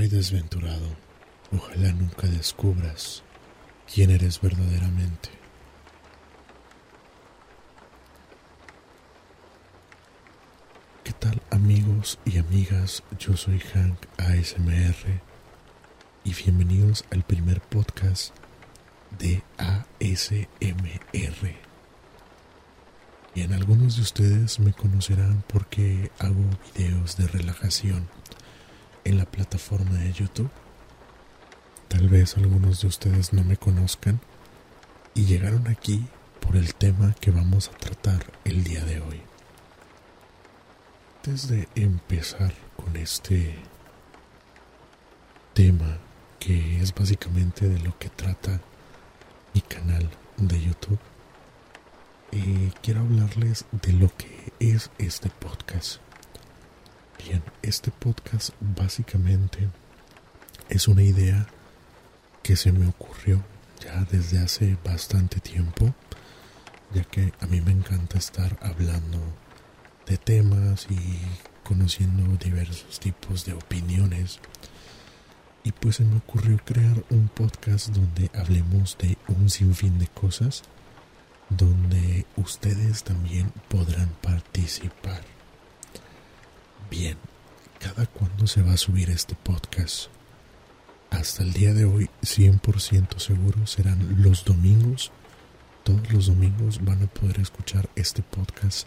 Ay desventurado, ojalá nunca descubras quién eres verdaderamente. ¿Qué tal amigos y amigas? Yo soy Hank ASMR y bienvenidos al primer podcast de ASMR. Y en algunos de ustedes me conocerán porque hago videos de relajación en la plataforma de YouTube. Tal vez algunos de ustedes no me conozcan y llegaron aquí por el tema que vamos a tratar el día de hoy. Antes de empezar con este tema que es básicamente de lo que trata mi canal de YouTube, eh, quiero hablarles de lo que es este podcast. Bien, este podcast básicamente es una idea que se me ocurrió ya desde hace bastante tiempo, ya que a mí me encanta estar hablando de temas y conociendo diversos tipos de opiniones. Y pues se me ocurrió crear un podcast donde hablemos de un sinfín de cosas, donde ustedes también podrán participar. Bien, ¿cada cuándo se va a subir este podcast? Hasta el día de hoy, 100% seguro, serán los domingos. Todos los domingos van a poder escuchar este podcast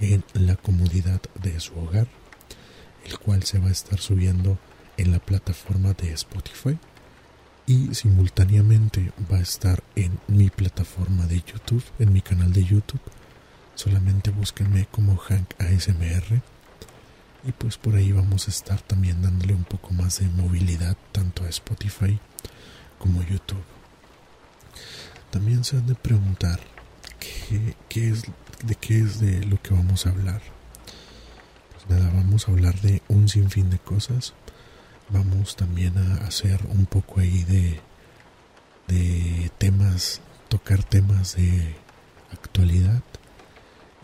en la comodidad de su hogar, el cual se va a estar subiendo en la plataforma de Spotify y simultáneamente va a estar en mi plataforma de YouTube, en mi canal de YouTube. Solamente búsquenme como Hank ASMR y pues por ahí vamos a estar también dándole un poco más de movilidad tanto a Spotify como a YouTube. También se han de preguntar qué, es, de qué es de lo que vamos a hablar. Pues nada, vamos a hablar de un sinfín de cosas. Vamos también a hacer un poco ahí de, de temas, tocar temas de actualidad.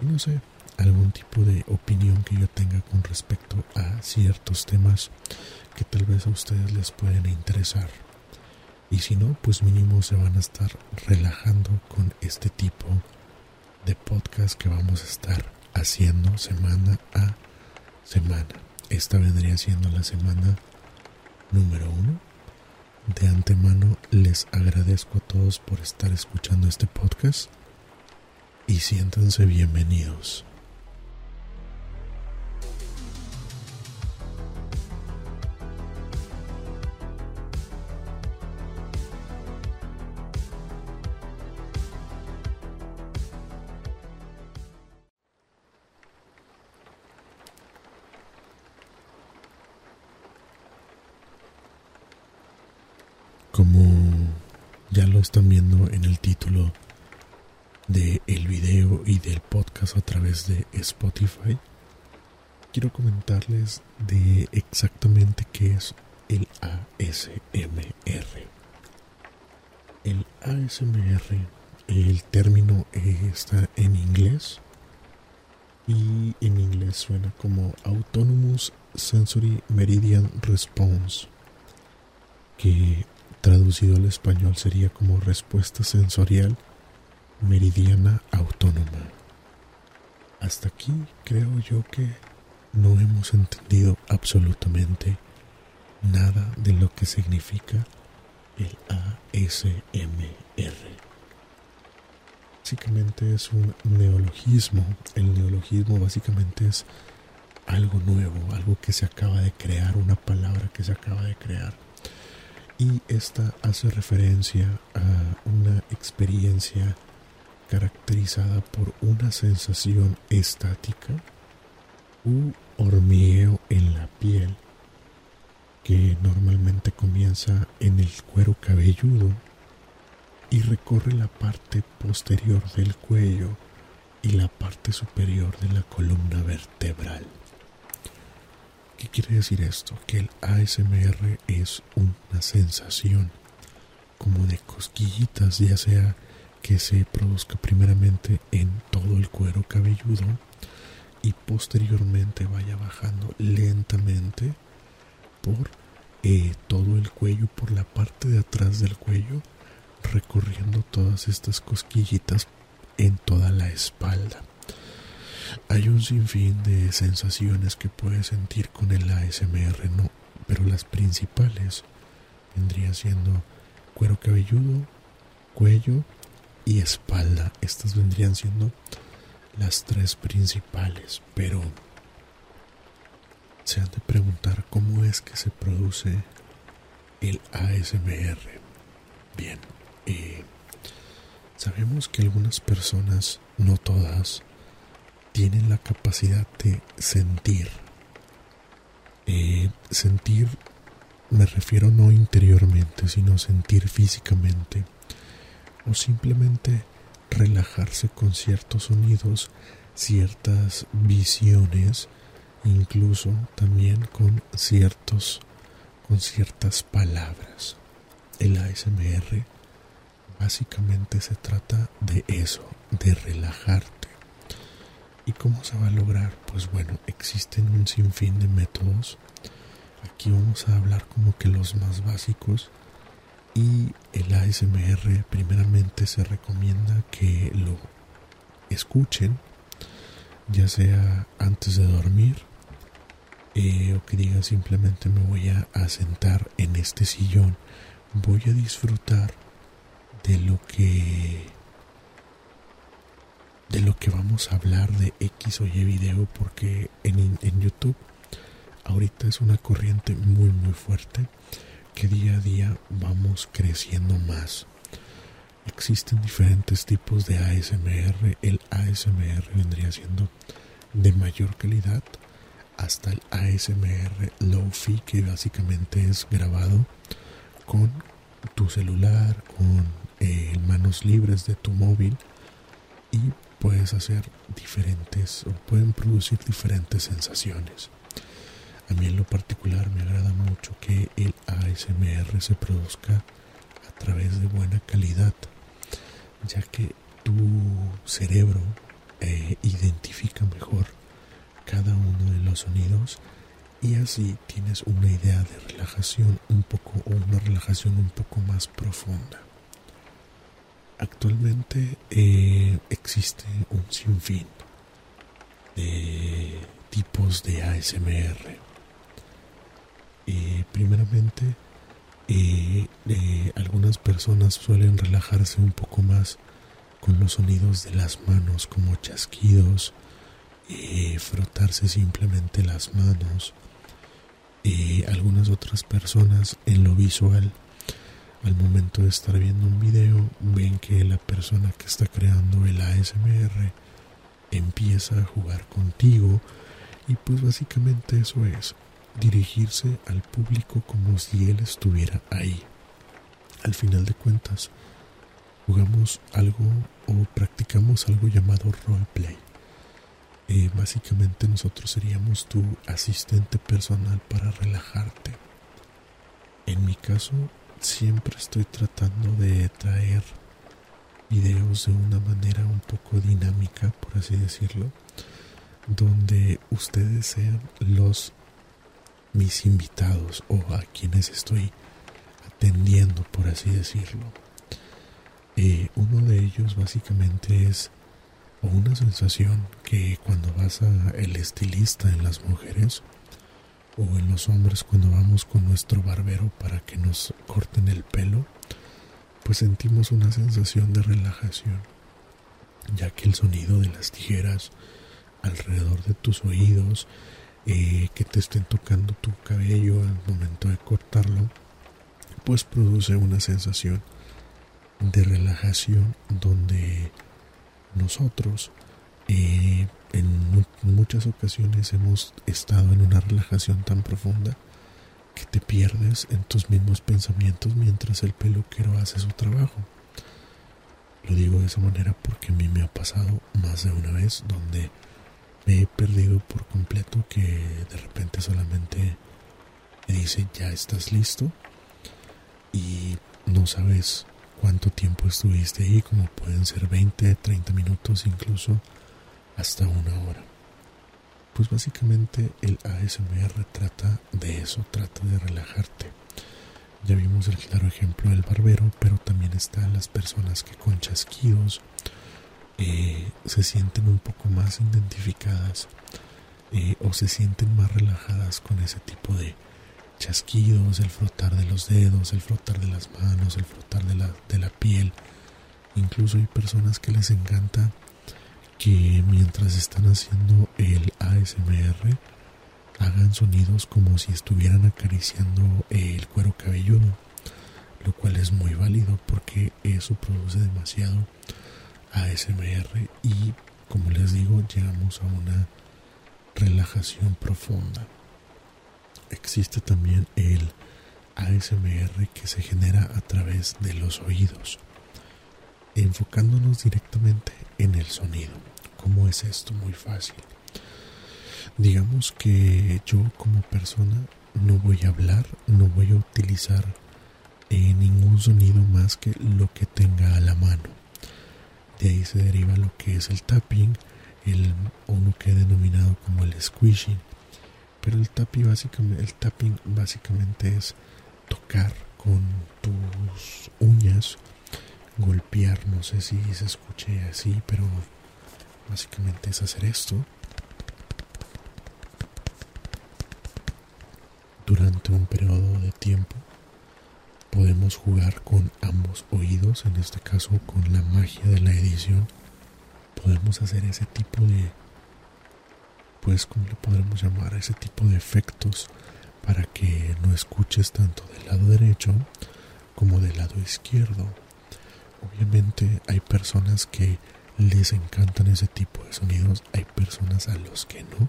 Y no sé, algún tipo de opinión que yo tenga con respecto a ciertos temas que tal vez a ustedes les pueden interesar. Y si no, pues mínimo se van a estar relajando con este tipo de podcast que vamos a estar haciendo semana a semana. Esta vendría siendo la semana número uno. De antemano les agradezco a todos por estar escuchando este podcast y siéntanse bienvenidos. Como ya lo están viendo en el título de el video y del podcast a través de Spotify, quiero comentarles de exactamente qué es el ASMR. El ASMR, el término está en inglés y en inglés suena como Autonomous Sensory Meridian Response, que traducido al español sería como respuesta sensorial meridiana autónoma. Hasta aquí creo yo que no hemos entendido absolutamente nada de lo que significa el ASMR. Básicamente es un neologismo. El neologismo básicamente es algo nuevo, algo que se acaba de crear, una palabra que se acaba de crear y esta hace referencia a una experiencia caracterizada por una sensación estática u hormigueo en la piel que normalmente comienza en el cuero cabelludo y recorre la parte posterior del cuello y la parte superior de la columna vertebral. ¿Qué quiere decir esto? Que el ASMR es una sensación como de cosquillitas, ya sea que se produzca primeramente en todo el cuero cabelludo y posteriormente vaya bajando lentamente por eh, todo el cuello por la parte de atrás del cuello, recorriendo todas estas cosquillitas en toda la espalda. Hay un sinfín de sensaciones que puedes sentir con el ASMR, no, pero las principales vendría siendo cuero cabelludo, cuello y espalda. Estas vendrían siendo las tres principales, pero se han de preguntar cómo es que se produce el ASMR. Bien, eh, sabemos que algunas personas, no todas, tienen la capacidad de sentir. Eh, sentir, me refiero no interiormente, sino sentir físicamente. O simplemente relajarse con ciertos sonidos, ciertas visiones, incluso también con ciertos con ciertas palabras. El ASMR básicamente se trata de eso, de relajarte. ¿Y cómo se va a lograr? Pues bueno, existen un sinfín de métodos. Aquí vamos a hablar como que los más básicos y el ASMR primeramente se recomienda que lo escuchen, ya sea antes de dormir eh, o que digan simplemente me voy a, a sentar en este sillón, voy a disfrutar de lo que de lo que vamos a hablar de X o Y video porque en, en YouTube ahorita es una corriente muy muy fuerte que día a día vamos creciendo más. Existen diferentes tipos de ASMR. El ASMR vendría siendo de mayor calidad hasta el ASMR Low-Fi que básicamente es grabado con tu celular, con eh, manos libres de tu móvil y puedes hacer diferentes o pueden producir diferentes sensaciones. A mí en lo particular me agrada mucho que el ASMR se produzca a través de buena calidad, ya que tu cerebro eh, identifica mejor cada uno de los sonidos y así tienes una idea de relajación un poco o una relajación un poco más profunda. Actualmente eh, existe un sinfín de tipos de ASMR primeramente, eh, eh, algunas personas suelen relajarse un poco más con los sonidos de las manos, como chasquidos, eh, frotarse simplemente las manos. algunas otras personas en lo visual, al momento de estar viendo un video, ven que la persona que está creando el ASMR empieza a jugar contigo y pues básicamente eso es dirigirse al público como si él estuviera ahí. Al final de cuentas, jugamos algo o practicamos algo llamado roleplay. Eh, básicamente nosotros seríamos tu asistente personal para relajarte. En mi caso, siempre estoy tratando de traer videos de una manera un poco dinámica, por así decirlo, donde ustedes sean los mis invitados o a quienes estoy atendiendo, por así decirlo. Eh, uno de ellos básicamente es una sensación que cuando vas a el estilista en las mujeres o en los hombres cuando vamos con nuestro barbero para que nos corten el pelo, pues sentimos una sensación de relajación, ya que el sonido de las tijeras alrededor de tus oídos eh, que te estén tocando tu cabello al momento de cortarlo, pues produce una sensación de relajación donde nosotros eh, en muchas ocasiones hemos estado en una relajación tan profunda que te pierdes en tus mismos pensamientos mientras el peluquero hace su trabajo. Lo digo de esa manera porque a mí me ha pasado más de una vez donde me he perdido por completo que de repente solamente me dice ya estás listo y no sabes cuánto tiempo estuviste ahí, como pueden ser 20, 30 minutos, incluso hasta una hora. pues básicamente el ASMR trata de eso, trata de relajarte. Ya vimos el claro ejemplo del barbero, pero también están las personas que con chasquidos eh, se sienten un poco más identificadas eh, o se sienten más relajadas con ese tipo de chasquidos, el frotar de los dedos, el frotar de las manos, el frotar de la, de la piel. Incluso hay personas que les encanta que mientras están haciendo el ASMR hagan sonidos como si estuvieran acariciando el cuero cabelludo, lo cual es muy válido porque eso produce demasiado ASMR y como les digo llegamos a una relajación profunda. Existe también el ASMR que se genera a través de los oídos, enfocándonos directamente en el sonido. ¿Cómo es esto? Muy fácil. Digamos que yo como persona no voy a hablar, no voy a utilizar eh, ningún sonido más que lo que tenga a la mano. De ahí se deriva lo que es el tapping, el, o lo que he denominado como el squishing. Pero el tapping básicamente, el tapping básicamente es tocar con tus uñas, golpear, no sé si se escuche así, pero básicamente es hacer esto. Durante un periodo de tiempo podemos jugar con ambos oídos en este caso con la magia de la edición. Podemos hacer ese tipo de pues como le podremos llamar ese tipo de efectos para que no escuches tanto del lado derecho como del lado izquierdo obviamente hay personas que les encantan ese tipo de sonidos, hay personas a los que no.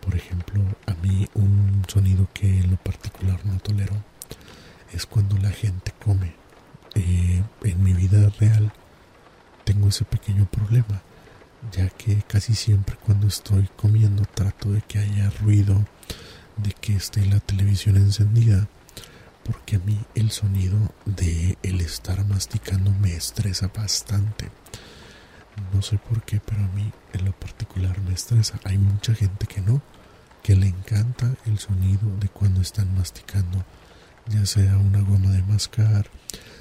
Por ejemplo, a mí un sonido que en lo particular no tolero es cuando la gente come. Eh, en mi vida real tengo ese pequeño problema, ya que casi siempre cuando estoy comiendo trato de que haya ruido, de que esté la televisión encendida, porque a mí el sonido de el estar masticando me estresa bastante. No sé por qué, pero a mí en lo particular me estresa. Hay mucha gente que no, que le encanta el sonido de cuando están masticando, ya sea una goma de mascar,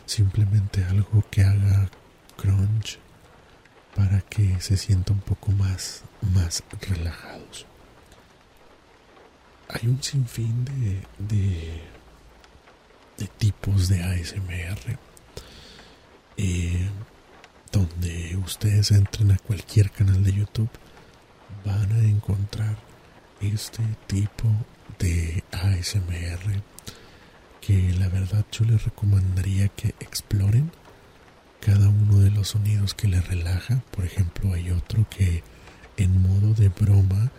simplemente algo que haga crunch para que se sienta un poco más, más relajados. Hay un sinfín de, de, de tipos de ASMR. Eh, donde ustedes entren a cualquier canal de YouTube van a encontrar este tipo de ASMR que la verdad yo les recomendaría que exploren cada uno de los sonidos que les relaja. Por ejemplo, hay otro que en modo de broma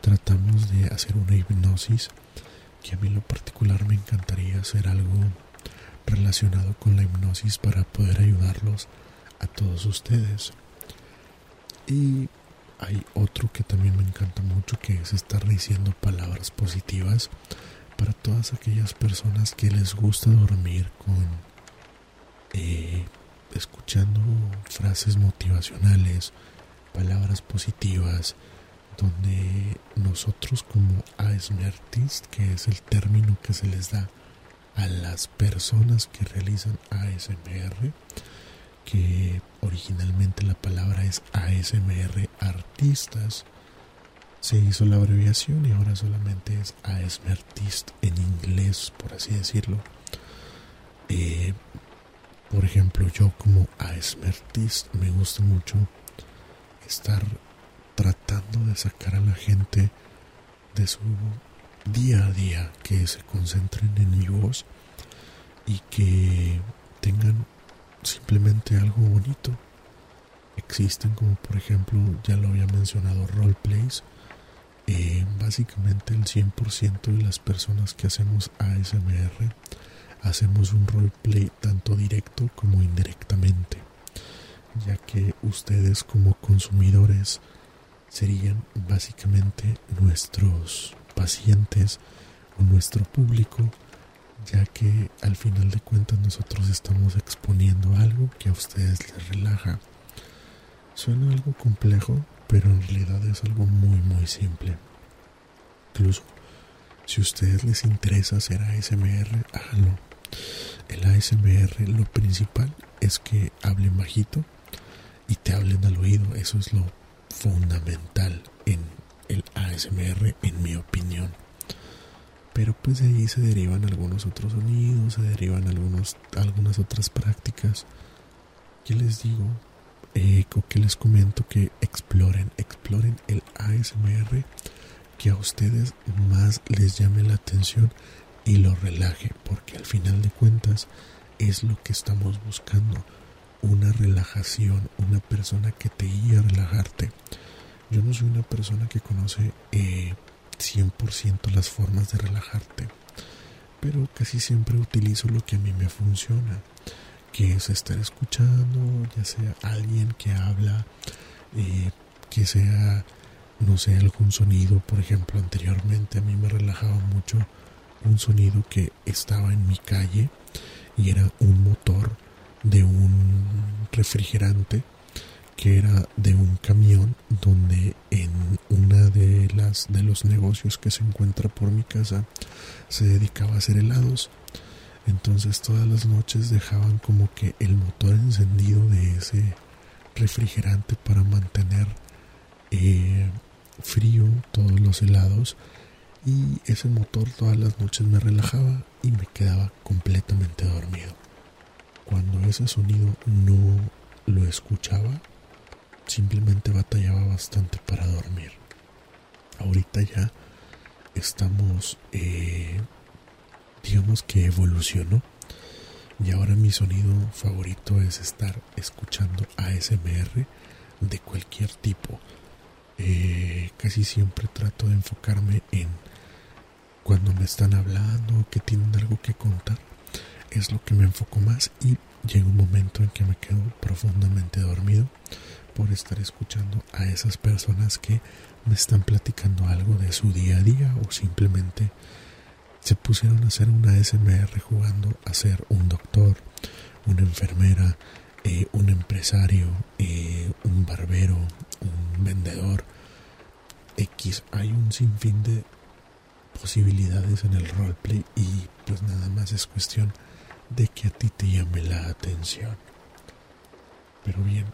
tratamos de hacer una hipnosis que a mí lo particular me encantaría hacer algo relacionado con la hipnosis para poder ayudarlos a todos ustedes. Y hay otro que también me encanta mucho que es estar diciendo palabras positivas para todas aquellas personas que les gusta dormir con eh, escuchando frases motivacionales, palabras positivas, donde nosotros como ASMRtist, que es el término que se les da a las personas que realizan ASMR, que originalmente la palabra es ASMR Artistas, se hizo la abreviación y ahora solamente es ASMR Artist en inglés, por así decirlo. Eh, por ejemplo, yo como ASMR Artist me gusta mucho estar tratando de sacar a la gente de su día a día, que se concentren en mi voz y que tengan simplemente algo bonito. Existen como por ejemplo, ya lo había mencionado, roleplays. Eh, básicamente el 100% de las personas que hacemos ASMR hacemos un roleplay tanto directo como indirectamente, ya que ustedes como consumidores serían básicamente nuestros pacientes o nuestro público ya que al final de cuentas nosotros estamos exponiendo algo que a ustedes les relaja. Suena algo complejo, pero en realidad es algo muy muy simple. Incluso si a ustedes les interesa hacer ASMR, háganlo. El ASMR lo principal es que hablen bajito y te hablen al oído. Eso es lo fundamental en el ASMR, en mi opinión. Pero pues de ahí se derivan algunos otros sonidos, se derivan algunos, algunas otras prácticas. ¿Qué les digo? Eh, que les comento que exploren, exploren el ASMR que a ustedes más les llame la atención y lo relaje, porque al final de cuentas es lo que estamos buscando, una relajación, una persona que te guíe a relajarte. Yo no soy una persona que conoce eh, 100% las formas de relajarte, pero casi siempre utilizo lo que a mí me funciona, que es estar escuchando, ya sea alguien que habla, eh, que sea no sé, algún sonido, por ejemplo, anteriormente a mí me relajaba mucho un sonido que estaba en mi calle y era un motor de un refrigerante que era de un camión donde en una de las de los negocios que se encuentra por mi casa se dedicaba a hacer helados entonces todas las noches dejaban como que el motor encendido de ese refrigerante para mantener eh, frío, todos los helados y ese motor todas las noches me relajaba y me quedaba completamente dormido. Cuando ese sonido no lo escuchaba, simplemente batallaba bastante para dormir. Ahorita ya estamos, eh, digamos que evolucionó. Y ahora mi sonido favorito es estar escuchando ASMR de cualquier tipo eh, casi siempre trato de enfocarme en cuando me están hablando, que tienen algo que contar. Es lo que me enfoco más y llega un momento en que me quedo profundamente dormido por estar escuchando a esas personas que me están platicando algo de su día a día o simplemente se pusieron a hacer una SMR jugando a ser un doctor, una enfermera, eh, un empresario, eh, un barbero, un vendedor X. Hay un sinfín de posibilidades en el roleplay y pues nada más es cuestión de que a ti te llame la atención. Pero bien,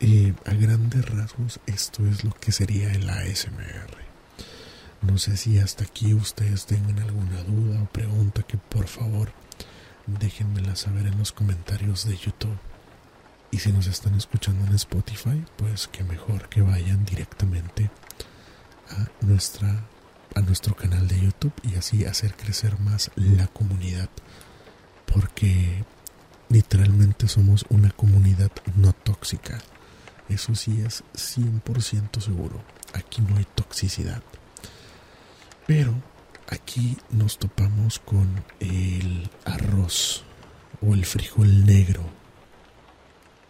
eh, a grandes rasgos esto es lo que sería el ASMR. No sé si hasta aquí ustedes tengan alguna duda o pregunta que por favor déjenmela saber en los comentarios de YouTube. Y si nos están escuchando en Spotify, pues que mejor que vayan directamente a nuestra a nuestro canal de YouTube y así hacer crecer más la comunidad porque literalmente somos una comunidad no tóxica. Eso sí es 100% seguro. Aquí no hay toxicidad. Pero aquí nos topamos con el arroz o el frijol negro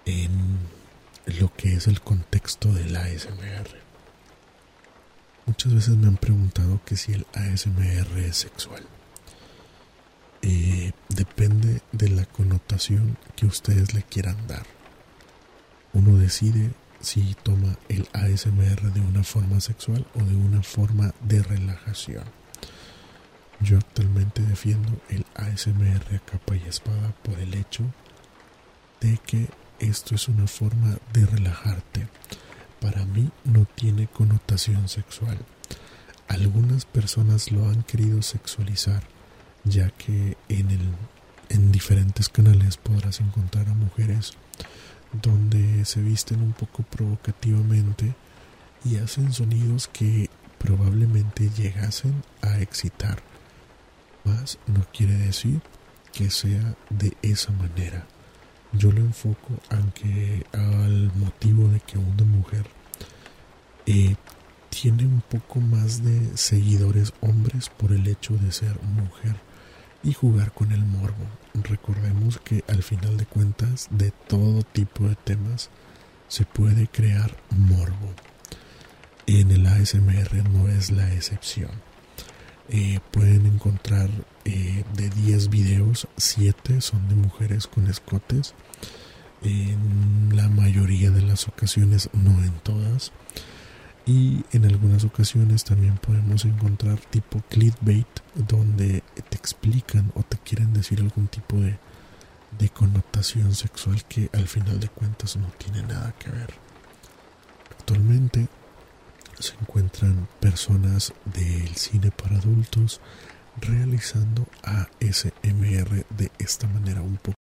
en lo que es el contexto del ASMR. Muchas veces me han preguntado que si el ASMR es sexual. Eh, depende de la connotación que ustedes le quieran dar. Uno decide si toma el ASMR de una forma sexual o de una forma de relajación. Yo actualmente defiendo el ASMR a capa y espada por el hecho de que esto es una forma de relajarte. Para mí no tiene connotación sexual. Algunas personas lo han querido sexualizar, ya que en, el, en diferentes canales podrás encontrar a mujeres donde se visten un poco provocativamente y hacen sonidos que probablemente llegasen a excitar. Mas no quiere decir que sea de esa manera yo lo enfoco aunque al motivo de que una mujer eh, tiene un poco más de seguidores hombres por el hecho de ser mujer y jugar con el morbo. Recordemos que al final de cuentas de todo tipo de temas se puede crear morbo. En el ASMR no es la excepción. Eh, pueden encontrar eh, de 10 videos, 7 son de mujeres con escotes En la mayoría de las ocasiones, no en todas. Y en algunas ocasiones también podemos encontrar tipo clickbait donde te explican o te quieren decir algún tipo de, de connotación sexual que al final de cuentas no tiene nada que ver. Actualmente se encuentran personas del cine para adultos realizando ASMR de esta manera un poco